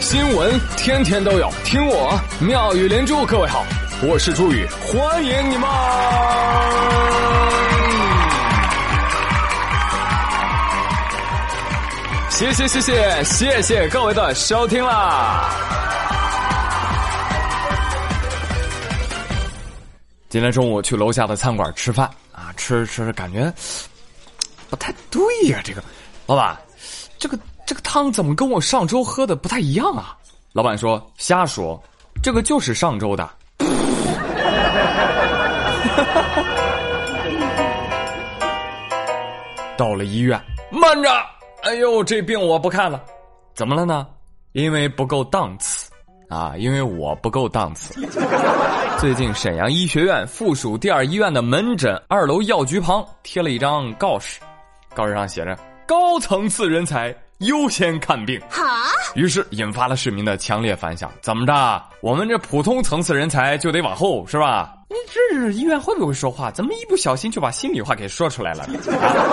新闻天天都有，听我妙语连珠。各位好，我是朱宇，欢迎你们！谢谢谢谢谢谢各位的收听啦！今天中午去楼下的餐馆吃饭啊，吃着吃着感觉不太对呀，这个老板，这个。这个汤怎么跟我上周喝的不太一样啊？老板说：“瞎说，这个就是上周的。”到了医院，慢着！哎呦，这病我不看了。怎么了呢？因为不够档次啊！因为我不够档次。最近沈阳医学院附属第二医院的门诊二楼药局旁贴了一张告示，告示上写着：“高层次人才。”优先看病，好，于是引发了市民的强烈反响。怎么着？我们这普通层次人才就得往后是吧？你这医院会不会说话？怎么一不小心就把心里话给说出来了？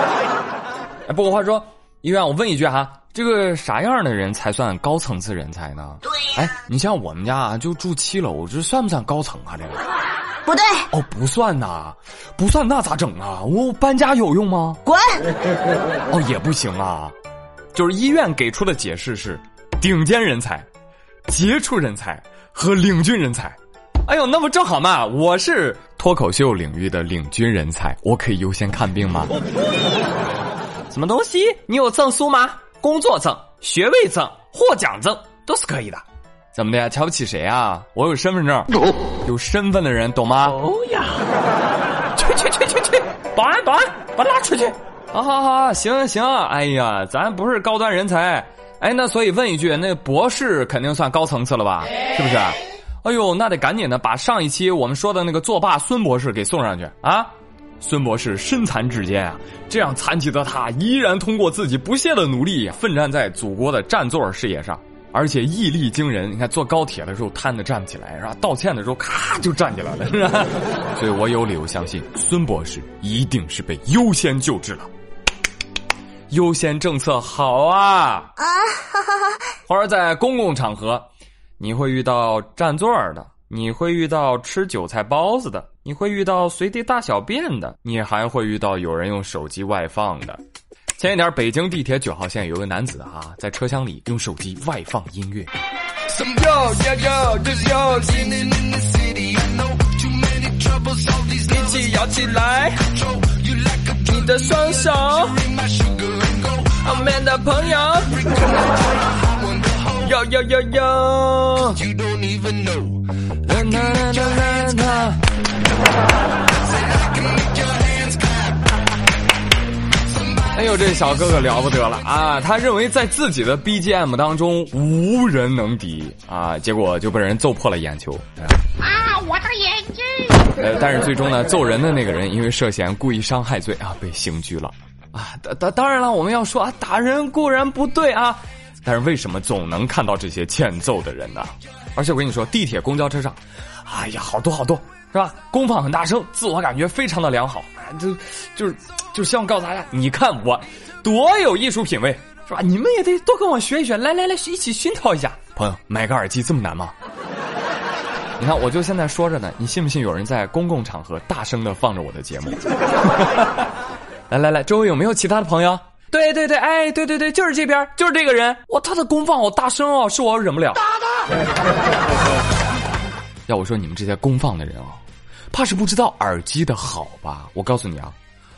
哎，不过话说，医院，我问一句哈，这个啥样的人才算高层次人才呢？对，哎，你像我们家啊，就住七楼，这算不算高层啊？这个不对，哦，不算呐，不算，那咋整啊？我搬家有用吗？滚！哦，也不行啊。就是医院给出的解释是，顶尖人才、杰出人才和领军人才。哎呦，那不正好嘛！我是脱口秀领域的领军人才，我可以优先看病吗？什么东西？你有证书吗？工作证、学位证、获奖证都是可以的。怎么的呀？瞧不起谁啊？我有身份证，有身份的人懂吗？哦呀！去去去去去！保安保安，把拉出去！好好好，行行，哎呀，咱不是高端人才，哎，那所以问一句，那博士肯定算高层次了吧？是不是？哎呦，那得赶紧的把上一期我们说的那个作霸孙博士给送上去啊！孙博士身残志坚啊，这样残疾的他依然通过自己不懈的努力，奋战在祖国的占座事业上，而且毅力惊人。你看坐高铁的时候瘫的站不起来，是吧？道歉的时候咔就站起来了，是吧？所以我有理由相信孙博士一定是被优先救治了。优先政策好啊！啊，或者在公共场合，你会遇到占座的，你会遇到吃韭菜包子的，你会遇到随地大小便的，你还会遇到有人用手机外放的。前一天，北京地铁九号线有个男子啊，在车厢里用手机外放音乐。一起摇起来，你的双手。后面的朋友，哟哟哟哟！哎呦，这小哥哥了不得了啊！他认为在自己的 BGM 当中无人能敌啊，结果就被人揍破了眼球。啊，我的眼睛！呃，但是最终呢，揍人的那个人因为涉嫌故意伤害罪啊，被刑拘了。啊，当当当然了，我们要说啊，打人固然不对啊，但是为什么总能看到这些欠揍的人呢？而且我跟你说，地铁、公交车上，哎呀，好多好多，是吧？功放很大声，自我感觉非常的良好，就就是就希望告诉大家，你看我多有艺术品味，是吧？你们也得多跟我学一学，来来来，一起熏陶一下。朋友，买个耳机这么难吗？你看，我就现在说着呢，你信不信有人在公共场合大声的放着我的节目？来来来，周围有没有其他的朋友？对对对，哎，对对对，就是这边，就是这个人。哇，他的功放好大声哦，是我忍不了。打他！要我说，你们这些功放的人啊，怕是不知道耳机的好吧？我告诉你啊，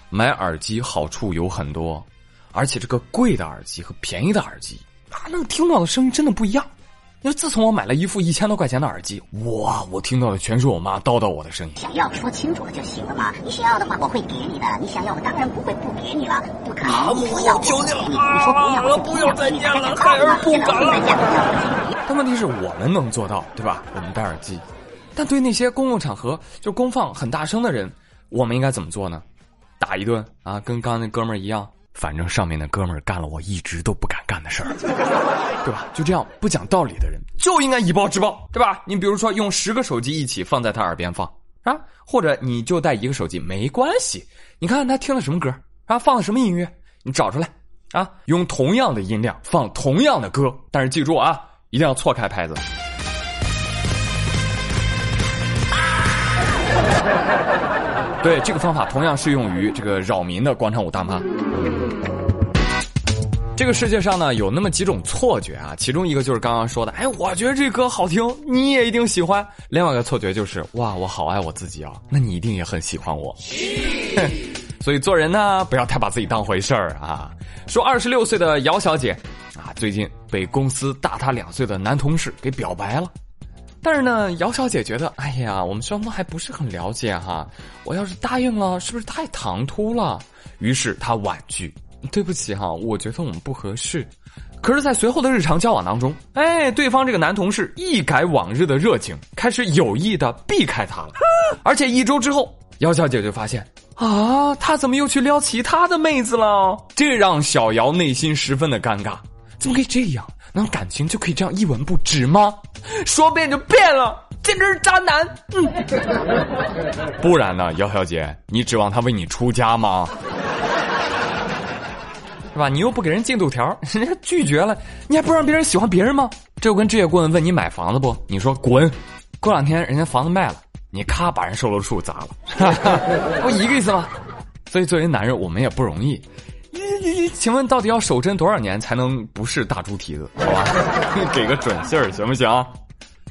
买耳机好处有很多，而且这个贵的耳机和便宜的耳机，啊，那个听到的声音真的不一样。因为自从我买了一副一千多块钱的耳机，哇，我听到的全是我妈叨叨我的声音。想要说清楚了就行了嘛，你想要的话我会给你的，你想要我当然不会不给你了，不可能不要求你了，你说不要不要再见了，孩儿不敢了。但问题是我们能做到，对吧？我们戴耳机，但对那些公共场合就公放很大声的人，我们应该怎么做呢？打一顿啊，跟刚刚那哥们儿一样。反正上面的哥们儿干了我一直都不敢干的事儿，对吧？就这样不讲道理的人就应该以暴制暴，对吧？你比如说用十个手机一起放在他耳边放啊，或者你就带一个手机没关系。你看他听的什么歌啊，放的什么音乐，你找出来啊，用同样的音量放同样的歌，但是记住啊，一定要错开拍子。对，这个方法同样适用于这个扰民的广场舞大妈。这个世界上呢，有那么几种错觉啊，其中一个就是刚刚说的，哎，我觉得这歌好听，你也一定喜欢。另外一个错觉就是，哇，我好爱我自己啊，那你一定也很喜欢我。所以做人呢，不要太把自己当回事儿啊。说二十六岁的姚小姐啊，最近被公司大她两岁的男同事给表白了。但是呢，姚小姐觉得，哎呀，我们双方还不是很了解哈，我要是答应了，是不是太唐突了？于是她婉拒，对不起哈，我觉得我们不合适。可是，在随后的日常交往当中，哎，对方这个男同事一改往日的热情，开始有意的避开她了。而且一周之后，姚小姐就发现，啊，他怎么又去撩其他的妹子了？这让小姚内心十分的尴尬，怎么可以这样？那感情就可以这样一文不值吗？说变就变了，简直是渣男！嗯，不然呢，姚小姐，你指望他为你出家吗？是吧？你又不给人进度条，人家拒绝了，你还不让别人喜欢别人吗？这就跟置业顾问问你买房子不？你说滚！过两天人家房子卖了，你咔把人售楼处砸了，不一个意思吗？所以作为男人，我们也不容易。你你请问到底要守贞多少年才能不是大猪蹄子？好吧，给个准信儿行不行？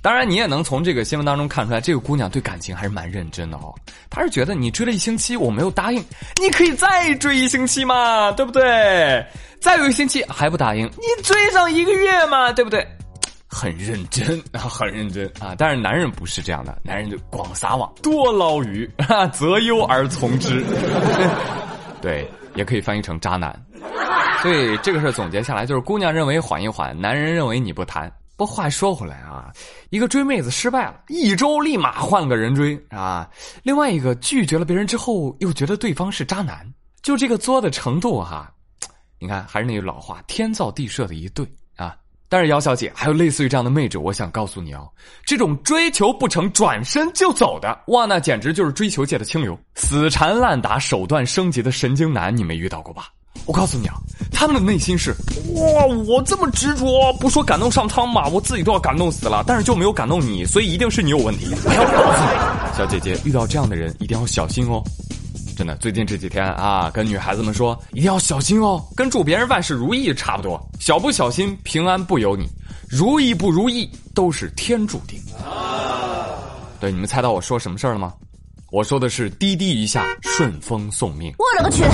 当然，你也能从这个新闻当中看出来，这个姑娘对感情还是蛮认真的哦。她是觉得你追了一星期我没有答应，你可以再追一星期嘛，对不对？再有一星期还不答应，你追上一个月嘛，对不对？很认真啊，很认真啊。但是男人不是这样的，男人就广撒网，多捞鱼，啊 择优而从之。对。也可以翻译成渣男，所以这个事儿总结下来就是：姑娘认为缓一缓，男人认为你不谈。不话说回来啊，一个追妹子失败了，一周立马换了个人追啊；另外一个拒绝了别人之后，又觉得对方是渣男，就这个作的程度哈，你看还是那句老话，天造地设的一对。但是姚小姐还有类似于这样的妹纸，我想告诉你哦，这种追求不成转身就走的，哇，那简直就是追求界的清流，死缠烂打、手段升级的神经男，你没遇到过吧？我告诉你啊，他们的内心是，哇，我这么执着，不说感动上苍嘛，我自己都要感动死了，但是就没有感动你，所以一定是你有问题。我要告诉你，小姐姐遇到这样的人一定要小心哦。真的，最近这几天啊，跟女孩子们说一定要小心哦，跟祝别人万事如意差不多，小不小心平安不由你，如意不如意都是天注定。对，你们猜到我说什么事儿了吗？我说的是滴滴一下顺风送命。我勒个去！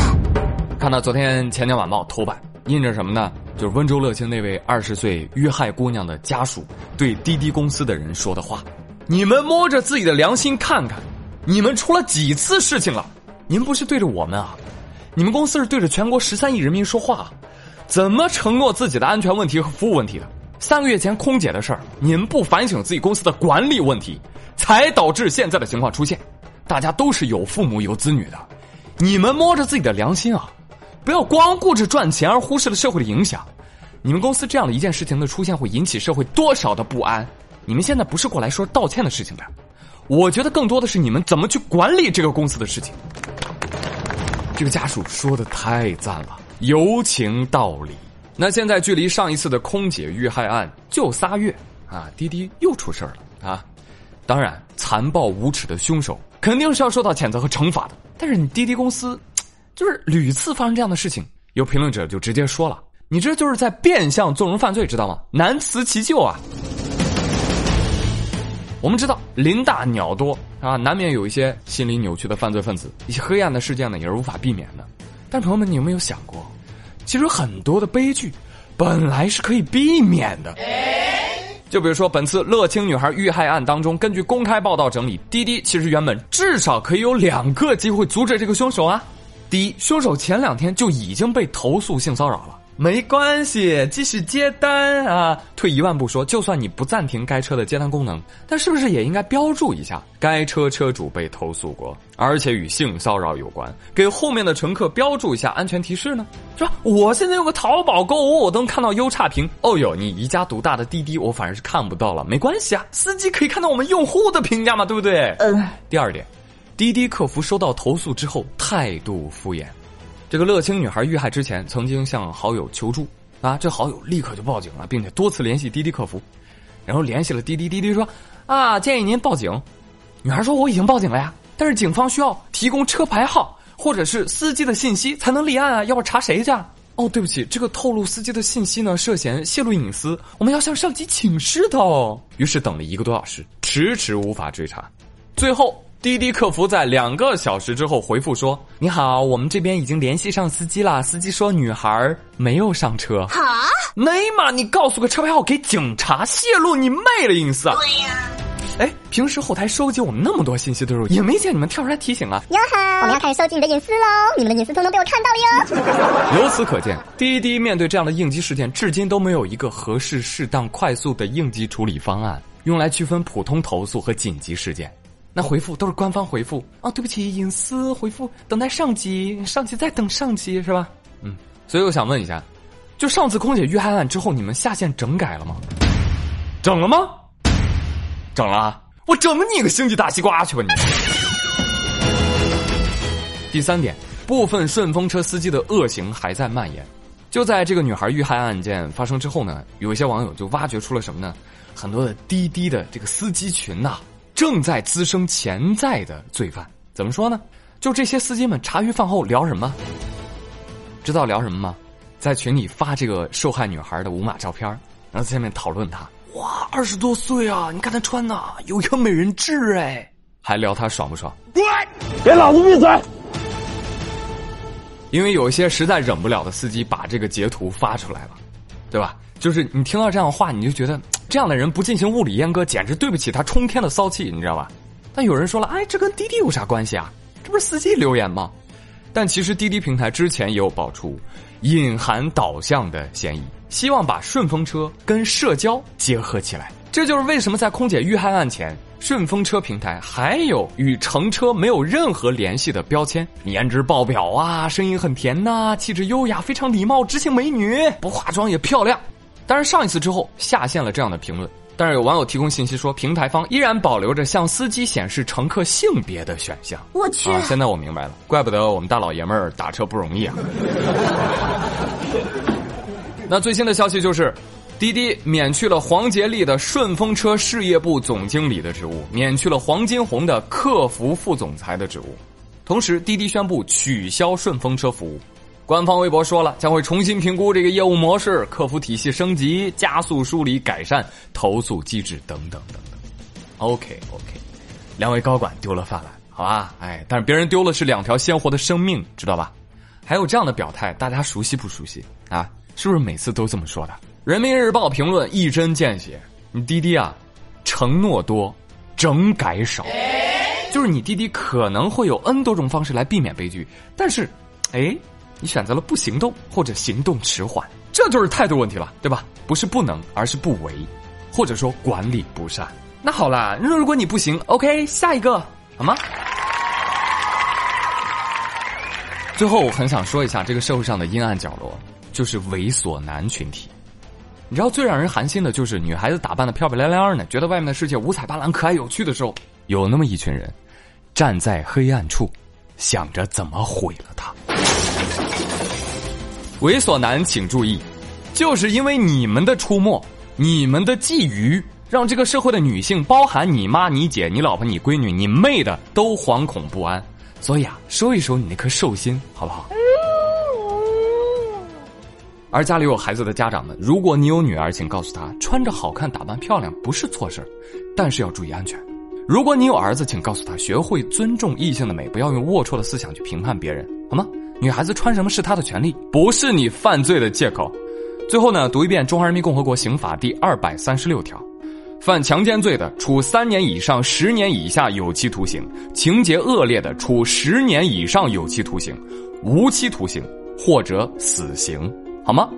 看到昨天《钱江晚报》头版印着什么呢？就是温州乐清那位二十岁遇害姑娘的家属对滴滴公司的人说的话：你们摸着自己的良心看看，你们出了几次事情了？您不是对着我们啊，你们公司是对着全国十三亿人民说话，怎么承诺自己的安全问题和服务问题的？三个月前空姐的事儿，您不反省自己公司的管理问题，才导致现在的情况出现。大家都是有父母有子女的，你们摸着自己的良心啊，不要光顾着赚钱而忽视了社会的影响。你们公司这样的一件事情的出现会引起社会多少的不安？你们现在不是过来说道歉的事情的，我觉得更多的是你们怎么去管理这个公司的事情。这个家属说的太赞了，有情道理。那现在距离上一次的空姐遇害案就仨月啊，滴滴又出事了啊！当然，残暴无耻的凶手肯定是要受到谴责和惩罚的。但是你滴滴公司，就是屡次发生这样的事情，有评论者就直接说了：“你这就是在变相纵容犯罪，知道吗？难辞其咎啊！”我们知道林大鸟多啊，难免有一些心理扭曲的犯罪分子，一些黑暗的事件呢也是无法避免的。但朋友们，你有没有想过，其实很多的悲剧本来是可以避免的？就比如说本次乐清女孩遇害案当中，根据公开报道整理，滴滴其实原本至少可以有两个机会阻止这个凶手啊。第一，凶手前两天就已经被投诉性骚扰了。没关系，继续接单啊！退一万步说，就算你不暂停该车的接单功能，但是不是也应该标注一下该车车主被投诉过，而且与性骚扰有关，给后面的乘客标注一下安全提示呢？是吧？我现在用个淘宝购物，我都能看到优差评。哦哟，你一家独大的滴滴，我反而是看不到了。没关系啊，司机可以看到我们用户的评价嘛，对不对？嗯。第二点，滴滴客服收到投诉之后态度敷衍。这个乐清女孩遇害之前，曾经向好友求助，啊，这好友立刻就报警了，并且多次联系滴滴客服，然后联系了滴滴，滴滴说啊，建议您报警。女孩说我已经报警了呀，但是警方需要提供车牌号或者是司机的信息才能立案啊，要不查谁去？哦，对不起，这个透露司机的信息呢，涉嫌泄露隐私，我们要向上级请示的。于是等了一个多小时，迟迟无法追查，最后。滴滴客服在两个小时之后回复说：“你好，我们这边已经联系上司机了。司机说女孩没有上车。哈？内嘛，你告诉个车牌号给警察泄露你妹的隐私？对呀。哎，平时后台收集我们那么多信息的时候，也没见你们跳出来提醒啊。哟哈，我们要开始收集你的隐私喽！你们的隐私通通被我看到了哟。由此可见，滴滴面对这样的应急事件，至今都没有一个合适、适当、快速的应急处理方案，用来区分普通投诉和紧急事件。那回复都是官方回复啊，对不起，隐私回复等待上级，上级再等上级是吧？嗯，所以我想问一下，就上次空姐遇害案之后，你们下线整改了吗？整了吗？整了，我整你个星际大西瓜去吧你！第三点，部分顺风车司机的恶行还在蔓延。就在这个女孩遇害案件发生之后呢，有一些网友就挖掘出了什么呢？很多的滴滴的这个司机群呐。正在滋生潜在的罪犯，怎么说呢？就这些司机们茶余饭后聊什么？知道聊什么吗？在群里发这个受害女孩的无码照片，然后在下面讨论她。哇，二十多岁啊！你看她穿的有一个美人痣哎，还聊她爽不爽？滚！给老子闭嘴！因为有一些实在忍不了的司机把这个截图发出来了，对吧？就是你听到这样的话，你就觉得这样的人不进行物理阉割，简直对不起他冲天的骚气，你知道吧？但有人说了，哎，这跟滴滴有啥关系啊？这不是司机留言吗？但其实滴滴平台之前也有爆出隐含导向的嫌疑，希望把顺风车跟社交结合起来。这就是为什么在空姐遇害案前，顺风车平台还有与乘车没有任何联系的标签，颜值爆表啊，声音很甜呐，气质优雅，非常礼貌，知性美女，不化妆也漂亮。但是上一次之后下线了这样的评论，但是有网友提供信息说，平台方依然保留着向司机显示乘客性别的选项。我去，现在我明白了，怪不得我们大老爷们儿打车不容易啊。那最新的消息就是，滴滴免去了黄杰利的顺风车事业部总经理的职务，免去了黄金红的客服副总裁的职务，同时滴滴宣布取消顺风车服务。官方微博说了，将会重新评估这个业务模式、客服体系升级、加速梳理、改善投诉机制等等等等。OK OK，两位高管丢了饭碗，好吧？哎，但是别人丢了是两条鲜活的生命，知道吧？还有这样的表态，大家熟悉不熟悉啊？是不是每次都这么说的？人民日报评论一针见血，你滴滴啊，承诺多，整改少，就是你滴滴可能会有 N 多种方式来避免悲剧，但是，哎。你选择了不行动或者行动迟缓，这就是态度问题了，对吧？不是不能，而是不为，或者说管理不善。那好了，那如果你不行，OK，下一个好吗？最后，我很想说一下这个社会上的阴暗角落，就是猥琐男群体。你知道最让人寒心的就是女孩子打扮的漂漂亮亮的，觉得外面的世界五彩斑斓、可爱有趣的时候，有那么一群人站在黑暗处，想着怎么毁了她。猥琐男，请注意，就是因为你们的出没、你们的觊觎，让这个社会的女性，包含你妈、你姐、你老婆、你闺女、你妹的，都惶恐不安。所以啊，收一收你那颗兽心，好不好？而家里有孩子的家长们，如果你有女儿，请告诉她，穿着好看、打扮漂亮不是错事但是要注意安全。如果你有儿子，请告诉他，学会尊重异性的美，不要用龌龊的思想去评判别人，好吗？女孩子穿什么是她的权利，不是你犯罪的借口。最后呢，读一遍《中华人民共和国刑法》第二百三十六条：犯强奸罪的，处三年以上十年以下有期徒刑；情节恶劣的，处十年以上有期徒刑、无期徒刑或者死刑，好吗？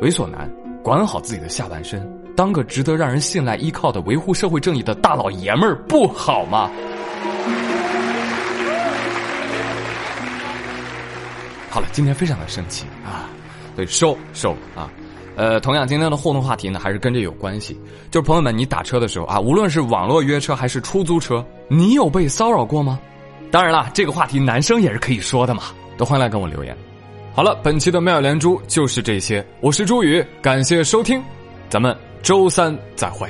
猥琐男，管好自己的下半身，当个值得让人信赖依靠的维护社会正义的大老爷们儿，不好吗？好了，今天非常的生气啊，对，收收啊，呃，同样今天的互动话题呢，还是跟这有关系，就是朋友们，你打车的时候啊，无论是网络约车还是出租车，你有被骚扰过吗？当然了，这个话题男生也是可以说的嘛，都欢迎来跟我留言。好了，本期的妙连珠就是这些，我是朱宇，感谢收听，咱们周三再会。